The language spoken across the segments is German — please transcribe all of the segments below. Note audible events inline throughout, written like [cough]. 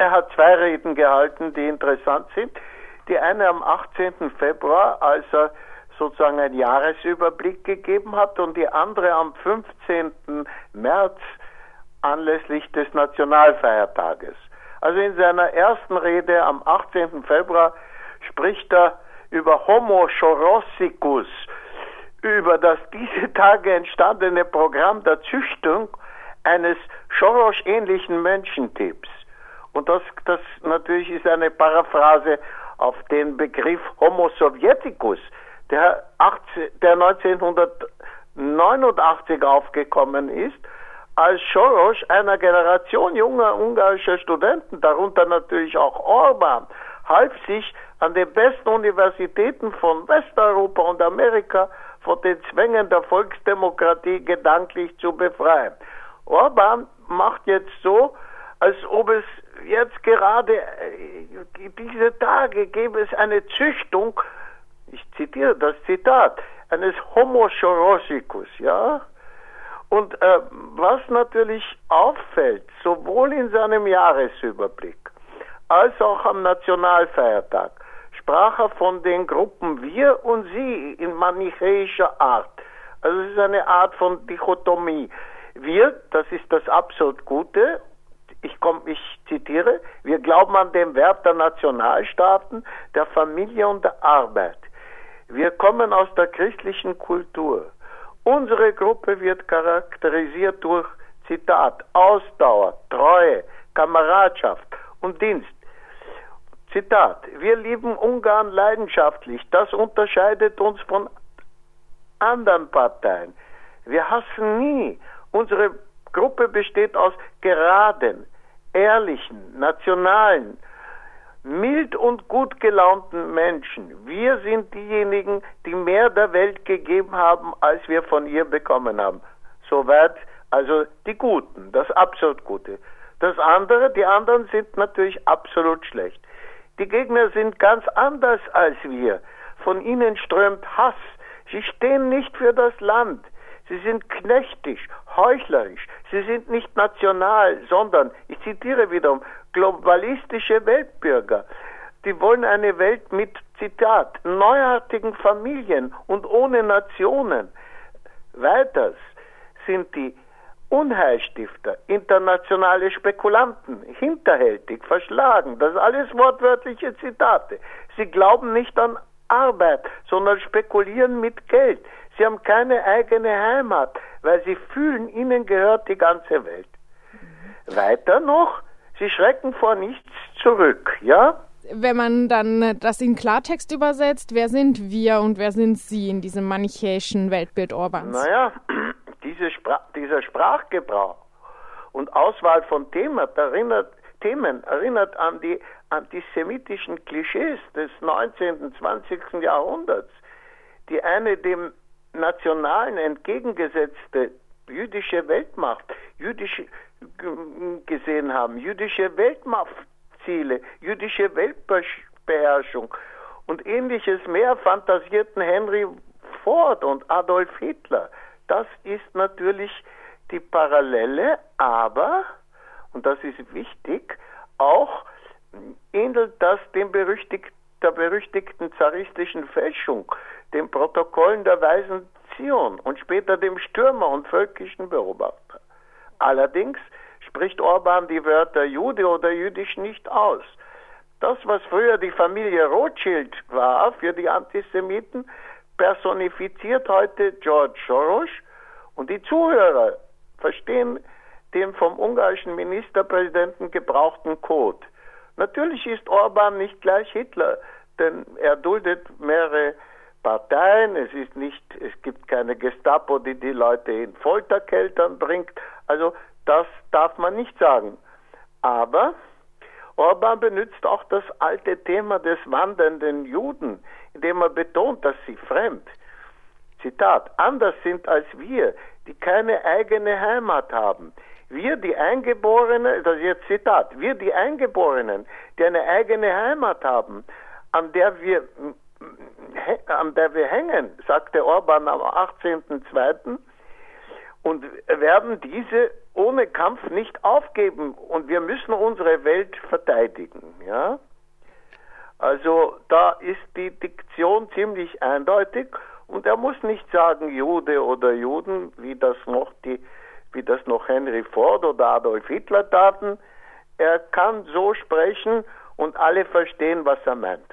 Er hat zwei Reden gehalten, die interessant sind. Die eine am 18. Februar, als er sozusagen einen Jahresüberblick gegeben hat und die andere am 15. März anlässlich des Nationalfeiertages. Also in seiner ersten Rede am 18. Februar spricht er über Homo chorossicus, über das diese Tage entstandene Programm der Züchtung eines Schorosch-ähnlichen Menschentyps. Und das, das natürlich ist eine Paraphrase auf den Begriff Homo sovieticus, der, 18, der 1989 aufgekommen ist, als Soros einer Generation junger ungarischer Studenten, darunter natürlich auch Orban, half sich an den besten Universitäten von Westeuropa und Amerika von den Zwängen der Volksdemokratie gedanklich zu befreien. Orban macht jetzt so, als ob es jetzt gerade äh, diese Tage gäbe es eine Züchtung, ich zitiere das Zitat, eines Homo chorosicus, ja? Und äh, was natürlich auffällt, sowohl in seinem Jahresüberblick als auch am Nationalfeiertag, sprach er von den Gruppen Wir und Sie in manichäischer Art. Also es ist eine Art von Dichotomie. Wir, das ist das absolut Gute, ich, komm, ich zitiere, wir glauben an den Wert der Nationalstaaten, der Familie und der Arbeit. Wir kommen aus der christlichen Kultur. Unsere Gruppe wird charakterisiert durch, Zitat, Ausdauer, Treue, Kameradschaft und Dienst. Zitat, wir lieben Ungarn leidenschaftlich. Das unterscheidet uns von anderen Parteien. Wir hassen nie. Unsere Gruppe besteht aus geraden, ehrlichen, nationalen, mild und gut gelaunten Menschen. Wir sind diejenigen, die mehr der Welt gegeben haben, als wir von ihr bekommen haben. Soweit also die Guten, das absolut Gute. Das andere, die anderen sind natürlich absolut schlecht. Die Gegner sind ganz anders als wir. Von ihnen strömt Hass. Sie stehen nicht für das Land. Sie sind knechtisch, heuchlerisch. Sie sind nicht national, sondern, ich zitiere wiederum, globalistische Weltbürger. Die wollen eine Welt mit, Zitat, neuartigen Familien und ohne Nationen. Weiters sind die Unheilstifter, internationale Spekulanten, hinterhältig, verschlagen, das alles wortwörtliche Zitate. Sie glauben nicht an Arbeit, sondern spekulieren mit Geld. Sie haben keine eigene Heimat, weil sie fühlen, ihnen gehört die ganze Welt. Mhm. Weiter noch, Sie schrecken vor nichts zurück, ja? Wenn man dann das in Klartext übersetzt, wer sind wir und wer sind Sie in diesem manichäischen Weltbild Orbans? Naja, diese Spra dieser Sprachgebrauch und Auswahl von Themen erinnert, Themen erinnert an die antisemitischen Klischees des 19. und 20. Jahrhunderts, die eine dem Nationalen entgegengesetzte jüdische Weltmacht, jüdische gesehen haben. Jüdische Weltmachtziele, jüdische Weltbeherrschung und ähnliches mehr fantasierten Henry Ford und Adolf Hitler. Das ist natürlich die Parallele, aber, und das ist wichtig, auch ähnelt das dem berüchtigt, der berüchtigten zaristischen Fälschung, den Protokollen der Weisen Zion und später dem Stürmer und völkischen Beobachter. Allerdings spricht Orban die Wörter Jude oder jüdisch nicht aus. Das, was früher die Familie Rothschild war für die Antisemiten, personifiziert heute George Soros und die Zuhörer verstehen den vom ungarischen Ministerpräsidenten gebrauchten Code. Natürlich ist Orban nicht gleich Hitler, denn er duldet mehrere Parteien, es ist nicht, es gibt keine Gestapo, die die Leute in Folterkeltern bringt. Also das darf man nicht sagen. Aber Orban benutzt auch das alte Thema des wandernden Juden, indem er betont, dass sie fremd, Zitat, anders sind als wir, die keine eigene Heimat haben. Wir, die Eingeborenen, das ist jetzt Zitat, wir, die Eingeborenen, die eine eigene Heimat haben, an der wir an der wir hängen, sagte Orban am 18.02. und werden diese ohne Kampf nicht aufgeben und wir müssen unsere Welt verteidigen. Ja? Also da ist die Diktion ziemlich eindeutig und er muss nicht sagen Jude oder Juden, wie das noch die, wie das noch Henry Ford oder Adolf Hitler taten. Er kann so sprechen und alle verstehen, was er meint.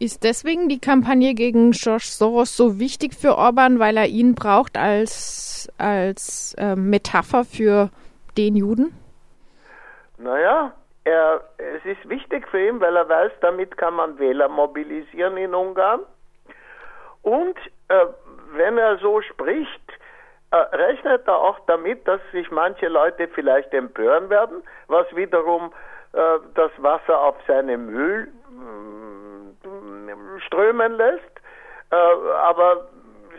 Ist deswegen die Kampagne gegen George Soros so wichtig für Orban, weil er ihn braucht als, als äh, Metapher für den Juden? Naja, er, es ist wichtig für ihn, weil er weiß, damit kann man Wähler mobilisieren in Ungarn. Und äh, wenn er so spricht, rechnet er auch damit, dass sich manche Leute vielleicht empören werden, was wiederum äh, das Wasser auf seine Mühl strömen lässt. Äh, aber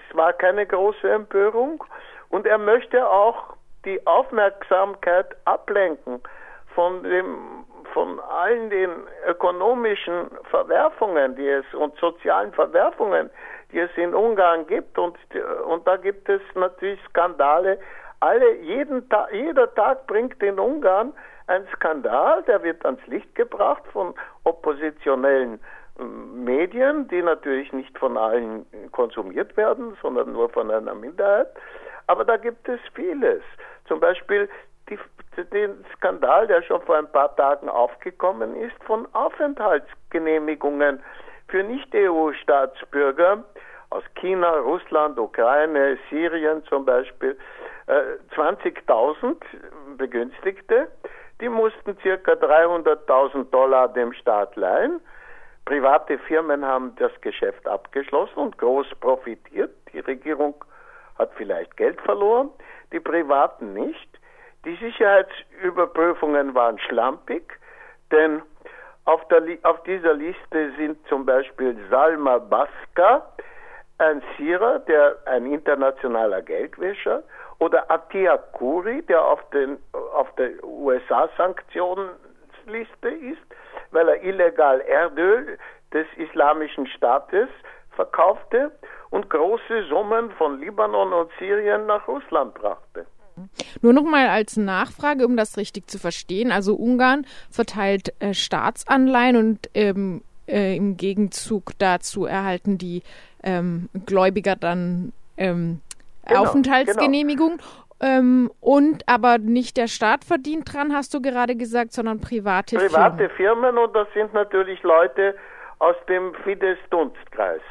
es war keine große Empörung. Und er möchte auch die Aufmerksamkeit ablenken von dem von allen den ökonomischen Verwerfungen, die es und sozialen Verwerfungen, die es in Ungarn gibt und und da gibt es natürlich Skandale. Alle jeden Tag, jeder Tag bringt in Ungarn ein Skandal, der wird ans Licht gebracht von oppositionellen Medien, die natürlich nicht von allen konsumiert werden, sondern nur von einer Minderheit. Aber da gibt es vieles. Zum Beispiel die, den Skandal, der schon vor ein paar Tagen aufgekommen ist, von Aufenthaltsgenehmigungen für Nicht-EU-Staatsbürger aus China, Russland, Ukraine, Syrien zum Beispiel. Äh, 20.000 Begünstigte, die mussten circa 300.000 Dollar dem Staat leihen Private Firmen haben das Geschäft abgeschlossen und groß profitiert. Die Regierung hat vielleicht Geld verloren, die Privaten nicht. Die Sicherheitsüberprüfungen waren schlampig, denn auf, der, auf dieser Liste sind zum Beispiel Salma Baska, ein Syrer, der ein internationaler Geldwäscher, oder Atia Kuri, der auf, den, auf der USA-Sanktionsliste ist, weil er illegal Erdöl des Islamischen Staates verkaufte und große Summen von Libanon und Syrien nach Russland brachte. Nur noch mal als Nachfrage, um das richtig zu verstehen. Also Ungarn verteilt äh, Staatsanleihen und ähm, äh, im Gegenzug dazu erhalten die ähm, Gläubiger dann ähm, genau, Aufenthaltsgenehmigung. Genau. Ähm, und aber nicht der Staat verdient dran, hast du gerade gesagt, sondern private, private Firmen. Private Firmen und das sind natürlich Leute aus dem Fidesz-Dunstkreis.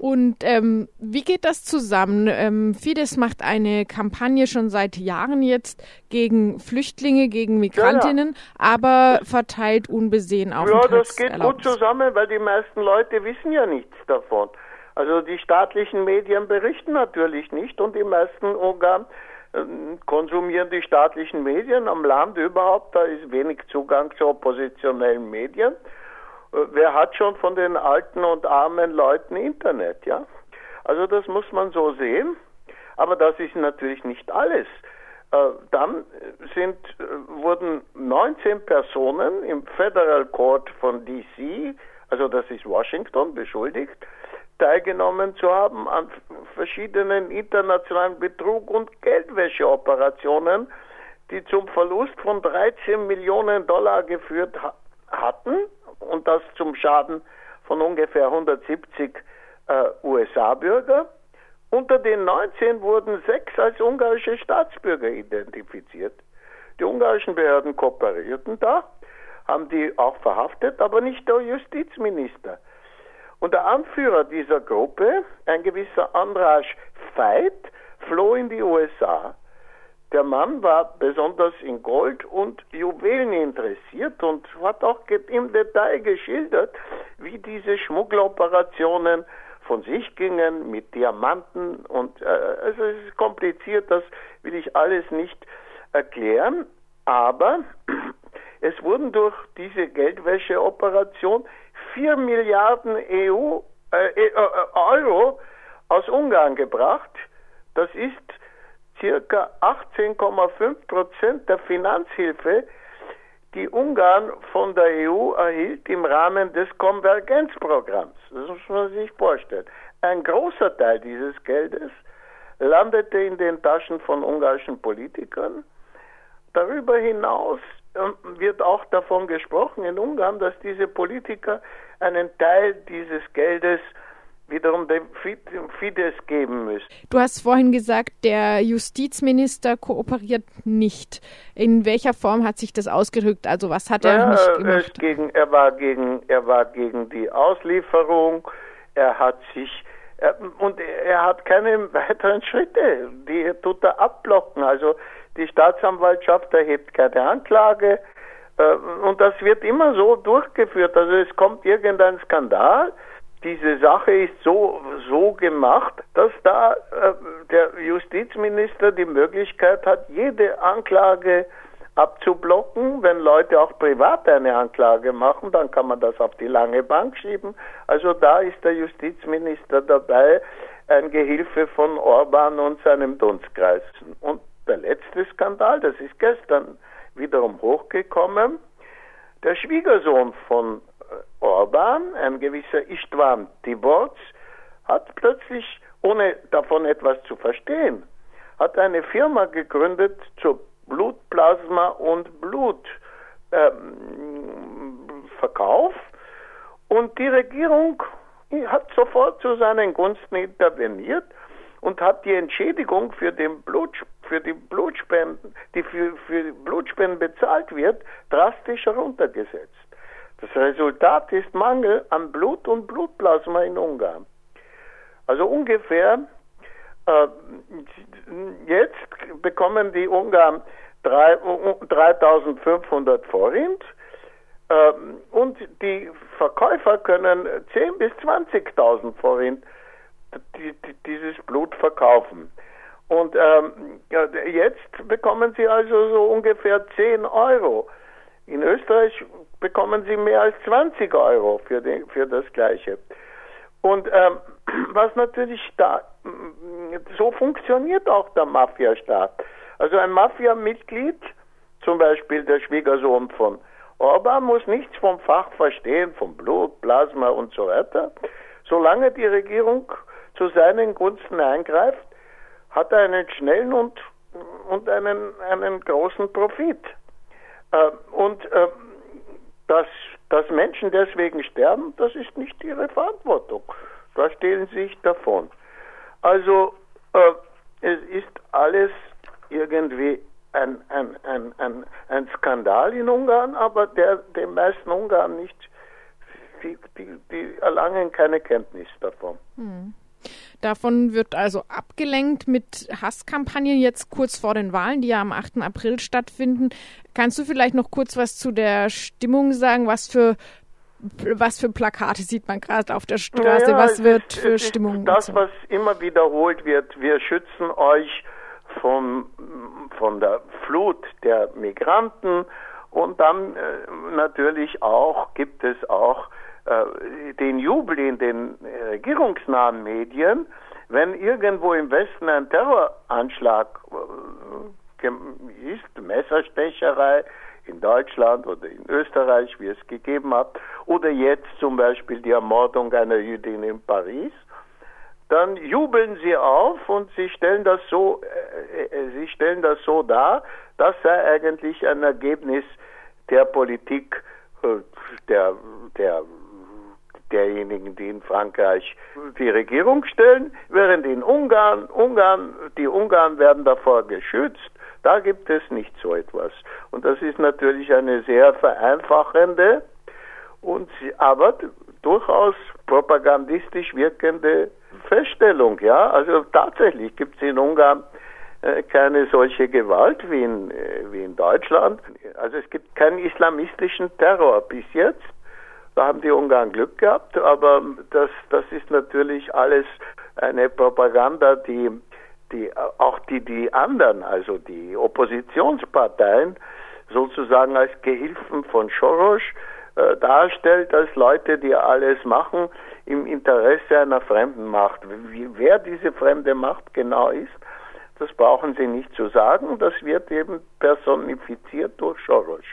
Und ähm, wie geht das zusammen? Ähm, Fidesz macht eine Kampagne schon seit Jahren jetzt gegen Flüchtlinge, gegen Migrantinnen, ja, ja. aber verteilt unbesehen auf Ja, das geht gut zusammen, weil die meisten Leute wissen ja nichts davon. Also die staatlichen Medien berichten natürlich nicht und die meisten Organe äh, konsumieren die staatlichen Medien am Land überhaupt. Da ist wenig Zugang zu oppositionellen Medien. Äh, wer hat schon von den alten und armen Leuten Internet, ja? Also das muss man so sehen. Aber das ist natürlich nicht alles. Äh, dann sind, wurden 19 Personen im Federal Court von DC, also das ist Washington, beschuldigt, teilgenommen zu haben an verschiedenen internationalen Betrug- und Geldwäscheoperationen, die zum Verlust von 13 Millionen Dollar geführt ha hatten und das zum Schaden von ungefähr 170 äh, USA-Bürger. Unter den 19 wurden sechs als ungarische Staatsbürger identifiziert. Die ungarischen Behörden kooperierten da, haben die auch verhaftet, aber nicht der Justizminister. Und der Anführer dieser Gruppe, ein gewisser Andras Veit, floh in die USA. Der Mann war besonders in Gold und Juwelen interessiert und hat auch im Detail geschildert, wie diese Schmuggeloperationen von sich gingen mit Diamanten und äh, also es ist kompliziert, das will ich alles nicht erklären, aber [clears throat] es wurden durch diese Geldwäscheoperation 4 Milliarden EU, äh, äh, Euro aus Ungarn gebracht. Das ist circa 18,5 Prozent der Finanzhilfe, die Ungarn von der EU erhielt im Rahmen des Konvergenzprogramms. Das muss man sich vorstellen. Ein großer Teil dieses Geldes landete in den Taschen von ungarischen Politikern. Darüber hinaus ähm, wird auch davon gesprochen in Ungarn, dass diese Politiker einen Teil dieses Geldes wiederum dem Fidesz geben müssen. Du hast vorhin gesagt, der Justizminister kooperiert nicht. In welcher Form hat sich das ausgedrückt? Also was hat naja, er nicht gemacht? Gegen, er, war gegen, er war gegen die Auslieferung. Er hat sich und er hat keine weiteren Schritte, die tut er abblocken. Also die Staatsanwaltschaft erhebt keine Anklage äh, und das wird immer so durchgeführt. Also es kommt irgendein Skandal. Diese Sache ist so, so gemacht, dass da äh, der Justizminister die Möglichkeit hat, jede Anklage abzublocken. Wenn Leute auch privat eine Anklage machen, dann kann man das auf die lange Bank schieben. Also da ist der Justizminister dabei, ein Gehilfe von Orban und seinem Dunstkreis. Und der letzte Skandal, das ist gestern wiederum hochgekommen. Der Schwiegersohn von Orban, ein gewisser Istvan Tiborz, hat plötzlich, ohne davon etwas zu verstehen, hat eine Firma gegründet zur Blutplasma und Blutverkauf. Ähm, und die Regierung hat sofort zu seinen Gunsten interveniert und hat die Entschädigung für, den Blut, für die Blutspenden, die für, für Blutspenden bezahlt wird, drastisch heruntergesetzt. Das Resultat ist Mangel an Blut und Blutplasma in Ungarn. Also ungefähr äh, jetzt bekommen die Ungarn 3500 Forint äh, und die Verkäufer können 10.000 bis 20.000 Forint die, die, dieses Blut verkaufen. Und ähm, jetzt bekommen sie also so ungefähr 10 Euro. In Österreich bekommen sie mehr als 20 Euro für, den, für das Gleiche. Und ähm, [clears throat] was natürlich da, so funktioniert auch der Mafiastaat. Also ein Mafia-Mitglied, zum Beispiel der Schwiegersohn von Orban, muss nichts vom Fach verstehen, vom Blut, Plasma und so weiter. Solange die Regierung zu seinen Gunsten eingreift, hat er einen schnellen und, und einen, einen großen Profit. Äh, und äh, dass, dass Menschen deswegen sterben, das ist nicht ihre Verantwortung. Da stehlen sie sich davon. Also äh, es ist alles irgendwie ein, ein, ein, ein, ein Skandal in Ungarn, aber der den meisten Ungarn nicht, die, die, die erlangen keine Kenntnis davon. Hm. Davon wird also abgelenkt mit Hasskampagnen jetzt kurz vor den Wahlen, die ja am 8. April stattfinden. Kannst du vielleicht noch kurz was zu der Stimmung sagen? Was für was für Plakate sieht man gerade auf der Straße? Naja, was wird ist, für Stimmung? Das, was immer wiederholt wird, wir schützen euch vom, von der Flut der Migranten und dann äh, natürlich auch gibt es auch den Jubel in den regierungsnahen Medien, wenn irgendwo im Westen ein Terroranschlag äh, ist, Messerstecherei in Deutschland oder in Österreich, wie es gegeben hat, oder jetzt zum Beispiel die Ermordung einer Jüdin in Paris, dann jubeln sie auf und sie stellen das so, äh, äh, sie stellen das so dar, das sei eigentlich ein Ergebnis der Politik äh, der, der, derjenigen, die in Frankreich die Regierung stellen, während in Ungarn, Ungarn, die Ungarn werden davor geschützt. Da gibt es nicht so etwas. Und das ist natürlich eine sehr vereinfachende und aber durchaus propagandistisch wirkende Feststellung, ja. Also tatsächlich gibt es in Ungarn äh, keine solche Gewalt wie in, äh, wie in Deutschland. Also es gibt keinen islamistischen Terror bis jetzt. Da haben die Ungarn Glück gehabt, aber das, das ist natürlich alles eine Propaganda, die, die auch die, die anderen, also die Oppositionsparteien, sozusagen als Gehilfen von Soros äh, darstellt als Leute, die alles machen im Interesse einer fremden Macht. Wie, wer diese fremde Macht genau ist, das brauchen Sie nicht zu sagen. Das wird eben personifiziert durch Soros.